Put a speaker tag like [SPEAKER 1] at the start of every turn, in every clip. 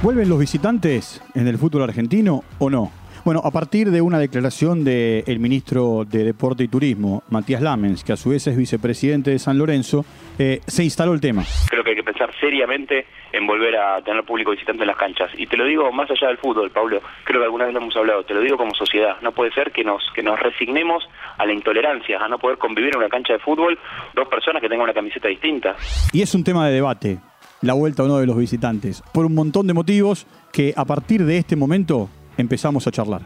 [SPEAKER 1] ¿Vuelven los visitantes en el fútbol argentino o no? Bueno, a partir de una declaración del ministro de Deporte y Turismo, Matías Lamens, que a su vez es vicepresidente de San Lorenzo, eh, se instaló el tema.
[SPEAKER 2] Creo que hay que pensar seriamente en volver a tener público visitante en las canchas. Y te lo digo más allá del fútbol, Pablo, creo que alguna vez lo hemos hablado, te lo digo como sociedad. No puede ser que nos, que nos resignemos a la intolerancia, a no poder convivir en una cancha de fútbol dos personas que tengan una camiseta distinta.
[SPEAKER 1] Y es un tema de debate la vuelta o no de los visitantes, por un montón de motivos que a partir de este momento empezamos a charlar.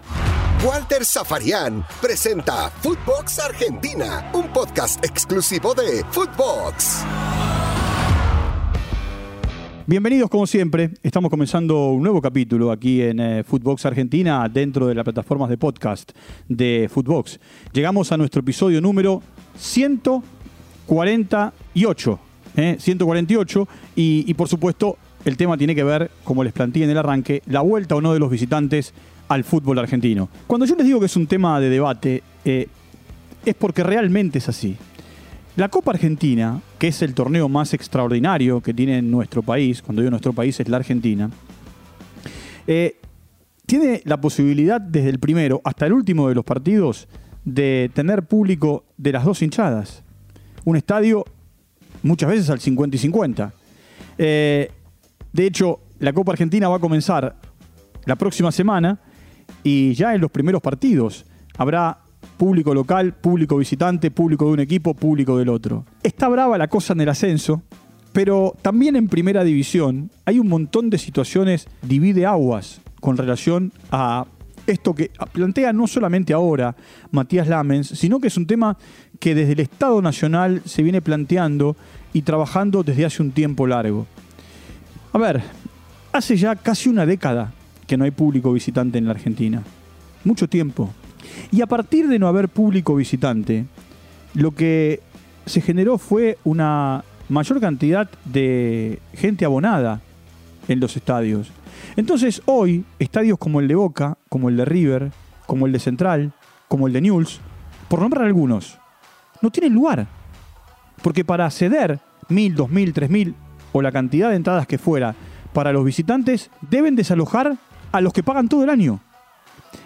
[SPEAKER 3] Walter Zafarian presenta Footbox Argentina, un podcast exclusivo de Footbox.
[SPEAKER 1] Bienvenidos como siempre, estamos comenzando un nuevo capítulo aquí en eh, Footbox Argentina dentro de las plataformas de podcast de Footbox. Llegamos a nuestro episodio número 148 148. ¿eh? Y, por supuesto, el tema tiene que ver, como les planteé en el arranque, la vuelta o no de los visitantes al fútbol argentino. Cuando yo les digo que es un tema de debate, eh, es porque realmente es así. La Copa Argentina, que es el torneo más extraordinario que tiene nuestro país, cuando digo nuestro país es la Argentina, eh, tiene la posibilidad desde el primero hasta el último de los partidos de tener público de las dos hinchadas. Un estadio muchas veces al 50 y 50. Eh, de hecho, la Copa Argentina va a comenzar la próxima semana y ya en los primeros partidos habrá público local, público visitante, público de un equipo, público del otro. Está brava la cosa en el ascenso, pero también en primera división hay un montón de situaciones divide aguas con relación a esto que plantea no solamente ahora Matías Lamens, sino que es un tema que desde el Estado Nacional se viene planteando y trabajando desde hace un tiempo largo. A ver, hace ya casi una década que no hay público visitante en la Argentina. Mucho tiempo. Y a partir de no haber público visitante, lo que se generó fue una mayor cantidad de gente abonada en los estadios. Entonces hoy, estadios como el de Boca, como el de River, como el de Central, como el de Newell's, por nombrar algunos, no tienen lugar. Porque para ceder mil, dos mil, tres mil o la cantidad de entradas que fuera para los visitantes, deben desalojar a los que pagan todo el año.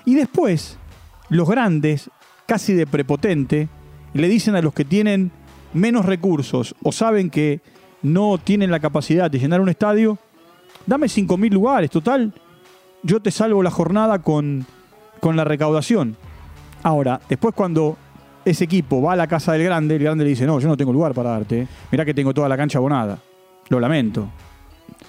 [SPEAKER 1] Y después, los grandes, casi de prepotente, le dicen a los que tienen menos recursos o saben que no tienen la capacidad de llenar un estadio, dame 5.000 lugares, total, yo te salvo la jornada con, con la recaudación. Ahora, después cuando ese equipo va a la casa del grande, el grande le dice, no, yo no tengo lugar para darte, mirá que tengo toda la cancha abonada, lo lamento.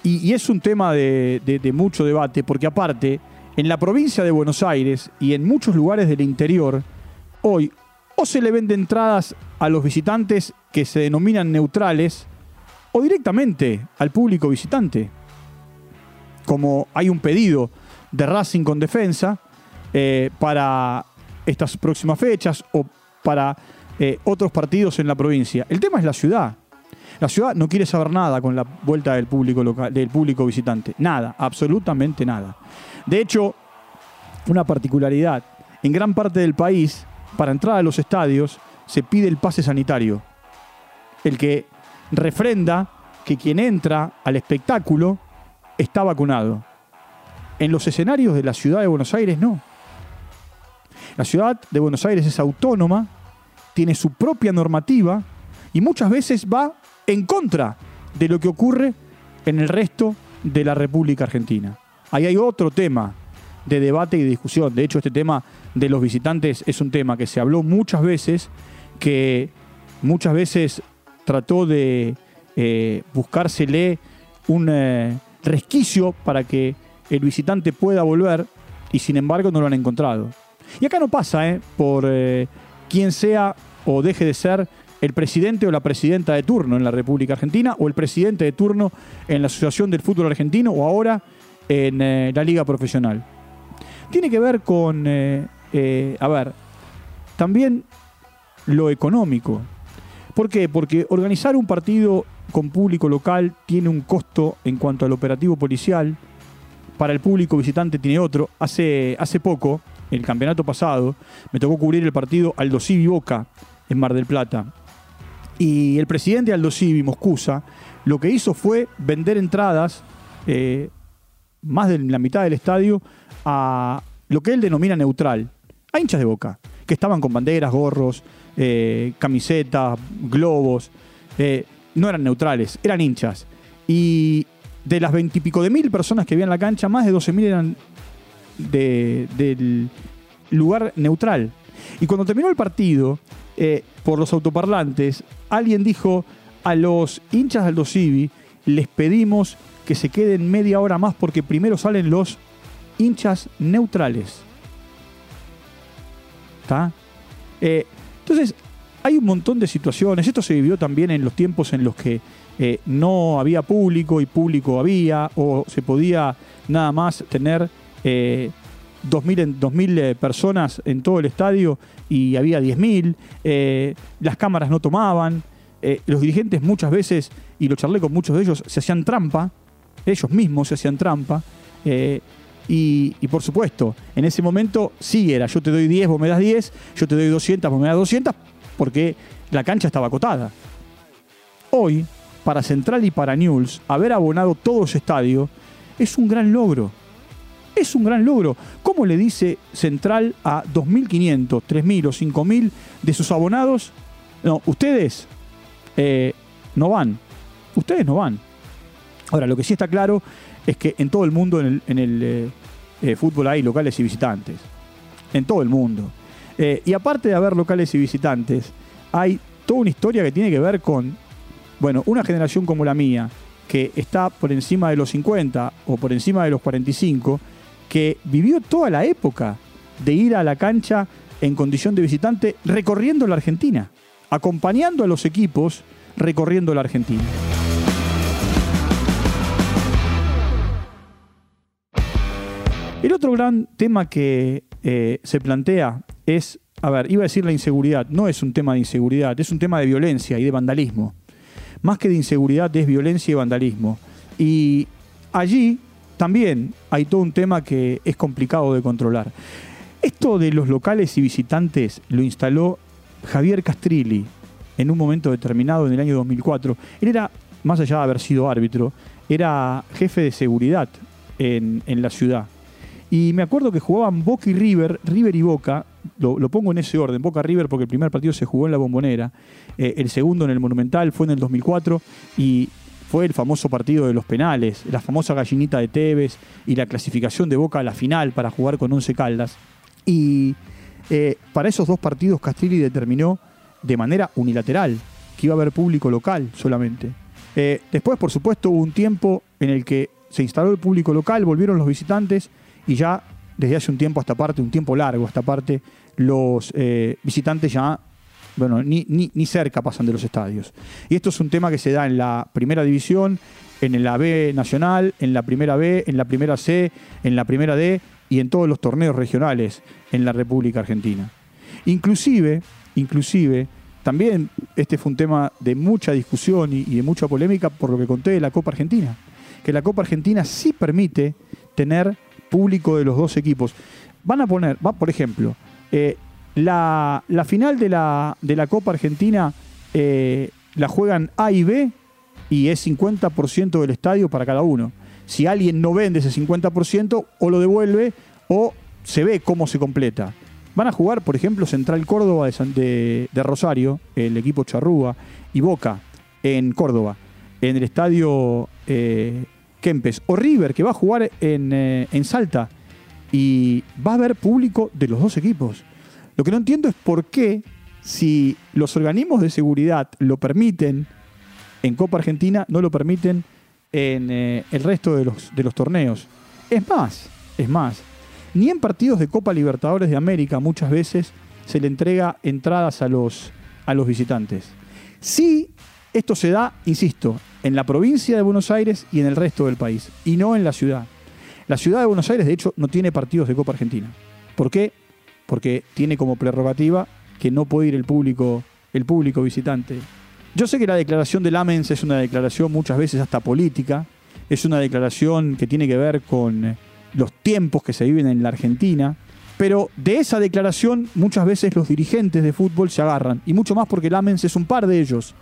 [SPEAKER 1] Y, es un tema de, mucho debate, porque aparte, en la provincia de Buenos Aires y en muchos lugares del interior, hoy o se le venden entradas a los visitantes que se denominan neutrales, o directamente al público visitante. Como hay un pedido de Racing con defensa eh, para estas próximas fechas o para eh, otros partidos en la provincia. El tema es la ciudad. La ciudad no quiere saber nada con la vuelta del público, local, del público visitante. Nada, absolutamente nada. De hecho, una particularidad, en gran parte del país, para entrar a los estadios, se pide el pase sanitario. El que refrenda que quien entra al espectáculo está vacunado. En los escenarios de la ciudad de Buenos Aires no. La ciudad de Buenos Aires es autónoma, tiene su propia normativa y muchas veces va en contra de lo que ocurre en el resto de la República Argentina. Ahí hay otro tema de debate y discusión. De hecho, este tema de los visitantes es un tema que se habló muchas veces, que muchas veces trató de eh, buscársele un, eh, resquicio para que el visitante pueda volver y sin embargo no lo han encontrado. Y acá no pasa ¿eh? por eh, quien sea o deje de ser el presidente o la presidenta de turno en la República Argentina o el presidente de turno en la Asociación del Fútbol Argentino o ahora en eh, la Liga Profesional. Tiene que ver con, a ver, también lo económico. ¿Por qué? Porque organizar un partido con público local tiene un costo en cuanto al operativo policial. Para el público visitante tiene otro. Hace, hace poco, el campeonato pasado, me tocó cubrir el partido Aldo Civi Boca en Mar del Plata. Y el presidente Aldo Civi, Moscusa, lo que hizo fue vender entradas eh, más de la mitad del estadio a lo que él denomina neutral, a hinchas de boca, que estaban con banderas, gorros, eh, camisetas, globos. Eh, no eran neutrales, eran hinchas. Y de las veintipico de mil personas que había en la cancha, más de 12 mil eran del lugar neutral. Y cuando terminó el partido, eh, por los autoparlantes, alguien dijo a los hinchas del Dosivi, les pedimos que se queden media hora más porque primero salen los hinchas neutrales. ¿Está? Eh, entonces, hay un montón de situaciones. Esto se vivió también en los tiempos en los que eh, no había público y público había, o se podía nada más tener 2.000, eh, personas en todo el estadio y había 10.000. Eh, las cámaras no tomaban. los dirigentes muchas veces, y lo charlé con muchos de ellos, se hacían trampa. Ellos mismos se hacían trampa. Y, y, por supuesto, en ese momento sí era, yo te doy 10, vos me das 10, yo te doy 200, vos me das 200, porque la cancha estaba acotada. Hoy, para Central y para News, haber abonado todo ese estadio es un gran logro. Es un gran logro. ¿Cómo le dice Central a 2.500, 3.000 o 5.000 de sus abonados? No, ustedes eh, no van. Ustedes no van. Ahora, lo que sí está claro es que en todo el mundo, en el, eh, eh, fútbol hay locales y visitantes. En todo el mundo. Y aparte de haber locales y visitantes, hay toda una historia que tiene que ver con, bueno, una generación como la mía, que está por encima de los 50 o por encima de los 45, que vivió toda la época de ir a la cancha en condición de visitante recorriendo la Argentina, acompañando a los equipos recorriendo la Argentina. El otro gran tema que eh, se plantea es, a ver, iba a decir la inseguridad, no es un tema de inseguridad, es un tema de violencia y de vandalismo. Más que de inseguridad es violencia y vandalismo. Y allí también hay todo un tema que es complicado de controlar. Esto de los locales y visitantes lo instaló Javier Castrilli en un momento determinado en el año 2004. Él era, más allá de haber sido árbitro, era jefe de seguridad en, en la ciudad. Y me acuerdo que jugaban Boca y River, River y Boca, lo, pongo en ese orden, Boca River porque el primer partido se jugó en la Bombonera, eh, el segundo en el Monumental fue en el 2004 y fue el famoso partido de los penales, la famosa gallinita de Tevez y la clasificación de Boca a la final para jugar con 11 caldas. Y eh, para esos dos partidos Castrilli determinó de manera unilateral que iba a haber público local solamente. Eh, después, por supuesto, hubo un tiempo en el que se instaló el público local, volvieron los visitantes y ya desde hace un tiempo hasta parte, un tiempo largo hasta parte, los eh, visitantes ya, bueno, ni, ni, cerca pasan de los estadios. Y esto es un tema que se da en la primera división, en la B nacional, en la primera B, en la primera C, en la primera D y en todos los torneos regionales en la República Argentina. Inclusive, inclusive, también este fue un tema de mucha discusión y, y de mucha polémica por lo que conté de la Copa Argentina, que la Copa Argentina sí permite tener público de los dos equipos. Van a poner, va, por ejemplo, eh, la, final de la, de la Copa Argentina eh, la juegan A y B y es 50% del estadio para cada uno. Si alguien no vende ese 50%, o lo devuelve o se ve cómo se completa. Van a jugar, por ejemplo, Central Córdoba de, Rosario, el equipo Charrúa, y Boca en Córdoba, en el estadio eh, Kempes o River, que va a jugar eh, en, Salta y va a haber público de los dos equipos. Lo que no entiendo es por qué, si los organismos de seguridad lo permiten en Copa Argentina, no lo permiten en eh, el resto de los, de los torneos. Es más, es más, ni en partidos de Copa Libertadores de América muchas veces se le entrega entradas a los, a los visitantes. Sí, esto se da, insisto, en la provincia de Buenos Aires y en el resto del país, y no en la ciudad. La ciudad de Buenos Aires, de hecho, no tiene partidos de Copa Argentina. ¿Por qué? Porque tiene como prerrogativa que no puede ir el público, el público visitante. Yo sé que la declaración del AMENS es una declaración muchas veces hasta política, es una declaración que tiene que ver con eh, los tiempos que se viven en la Argentina, pero de esa declaración muchas veces los dirigentes de fútbol se agarran, y mucho más porque el AMENS es un par de ellos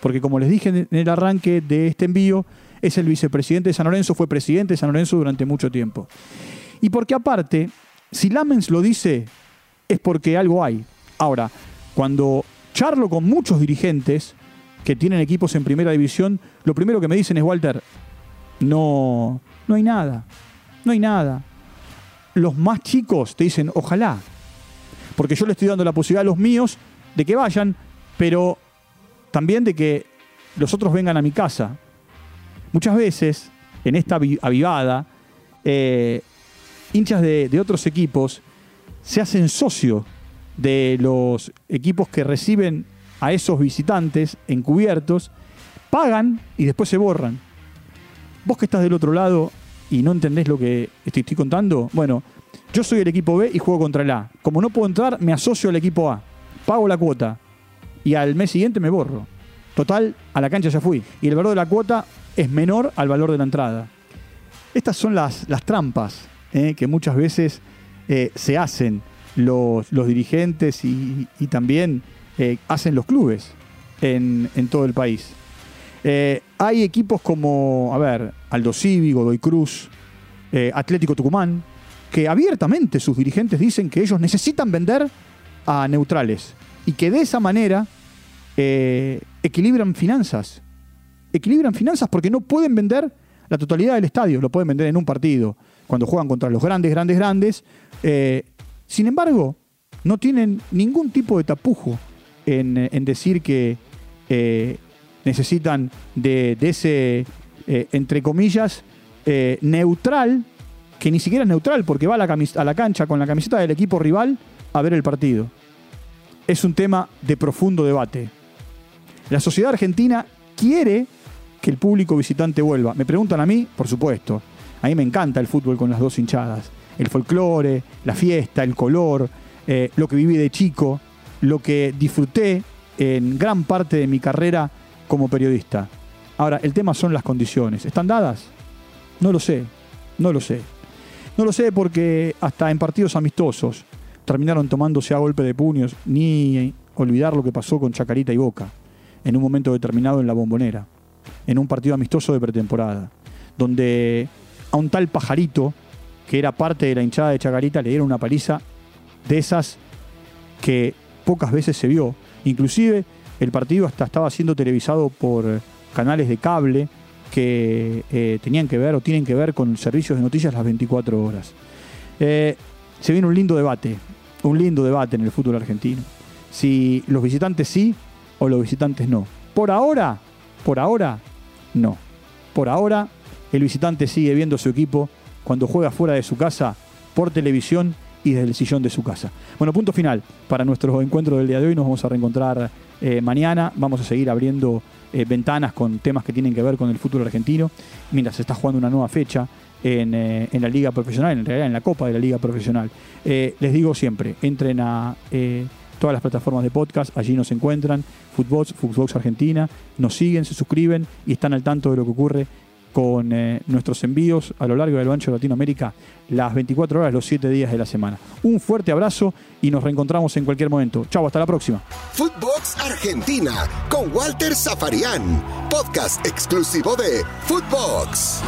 [SPEAKER 1] porque como les dije en el arranque de este envío, es el vicepresidente de San Lorenzo, fue presidente de San Lorenzo durante mucho tiempo. Y porque aparte, si Lamens lo dice, es porque algo hay. Ahora, cuando charlo con muchos dirigentes que tienen equipos en primera división, lo primero que me dicen es, Walter, no, no hay nada, no hay nada. Los más chicos te dicen, ojalá, porque yo le estoy dando la posibilidad a los míos de que vayan, pero también de que los otros vengan a mi casa. Muchas veces, en esta avivada, eh, hinchas de, otros equipos se hacen socios de los equipos que reciben a esos visitantes encubiertos, pagan y después se borran. Vos que estás del otro lado y no entendés lo que estoy contando, bueno, yo soy el equipo B y juego contra el A. Como no puedo entrar, me asocio al equipo A. Pago la cuota y al mes siguiente me borro. Total, a la cancha ya fui. Y el valor de la cuota es menor al valor de la entrada. Estas son las trampas eh, que muchas veces eh, se hacen los, los dirigentes y, también eh, hacen los clubes en, en todo el país. hay equipos como, a ver, Aldo Civi, Godoy Cruz, Atlético Tucumán, que abiertamente sus dirigentes dicen que ellos necesitan vender a neutrales y que de esa manera equilibran finanzas. Equilibran finanzas porque no pueden vender la totalidad del estadio, lo pueden vender en un partido, cuando juegan contra los grandes, grandes, grandes. Eh, sin embargo, no tienen ningún tipo de tapujo en, decir que eh, necesitan de, de ese, entre comillas, neutral que ni siquiera es neutral porque va a la, a la cancha con la camiseta del equipo rival a ver el partido. Es un tema de profundo debate. La sociedad argentina quiere que el público visitante vuelva. Me preguntan a mí, por supuesto. A mí me encanta el fútbol con las dos hinchadas. El folclore, la fiesta, el color, eh, lo que viví de chico, lo que disfruté en gran parte de mi carrera como periodista. Ahora, el tema son las condiciones. ¿Están dadas? No lo sé, no lo sé. No lo sé porque hasta en partidos amistosos terminaron tomándose a golpe de puños, ni olvidar lo que pasó con Chacarita y Boca en un momento determinado en la bombonera, en un partido amistoso de pretemporada, donde a un tal pajarito, que era parte de la hinchada de Chacarita, le dieron una paliza de esas que pocas veces se vio. Inclusive el partido hasta estaba siendo televisado por canales de cable que eh, tenían que ver o tienen que ver con servicios de noticias las 24 horas. Eh, se viene un lindo debate, un lindo debate en el fútbol argentino. Si los visitantes sí o los visitantes no. Por ahora, por ahora, no. Por ahora, el visitante sigue viendo su equipo cuando juega fuera de su casa por televisión y desde el sillón de su casa. Bueno, punto final para nuestro encuentro del día de hoy. Nos vamos a reencontrar eh, mañana. Vamos a seguir abriendo eh, ventanas con temas que tienen que ver con el fútbol argentino, mientras se está jugando una nueva fecha en, eh, la liga profesional, en realidad en la Copa de la Liga Profesional. les digo siempre, entren a todas las plataformas de podcast, allí nos encuentran, Footbox, Footbox Argentina, nos siguen, se suscriben y están al tanto de lo que ocurre con eh, nuestros envíos a lo largo a lo ancho de Latinoamérica las 24 horas, los 7 días de la semana. Un fuerte abrazo y nos reencontramos en cualquier momento. Chau, hasta la próxima.
[SPEAKER 3] Footbox Argentina con Walter Zafarian, podcast exclusivo de Footbox.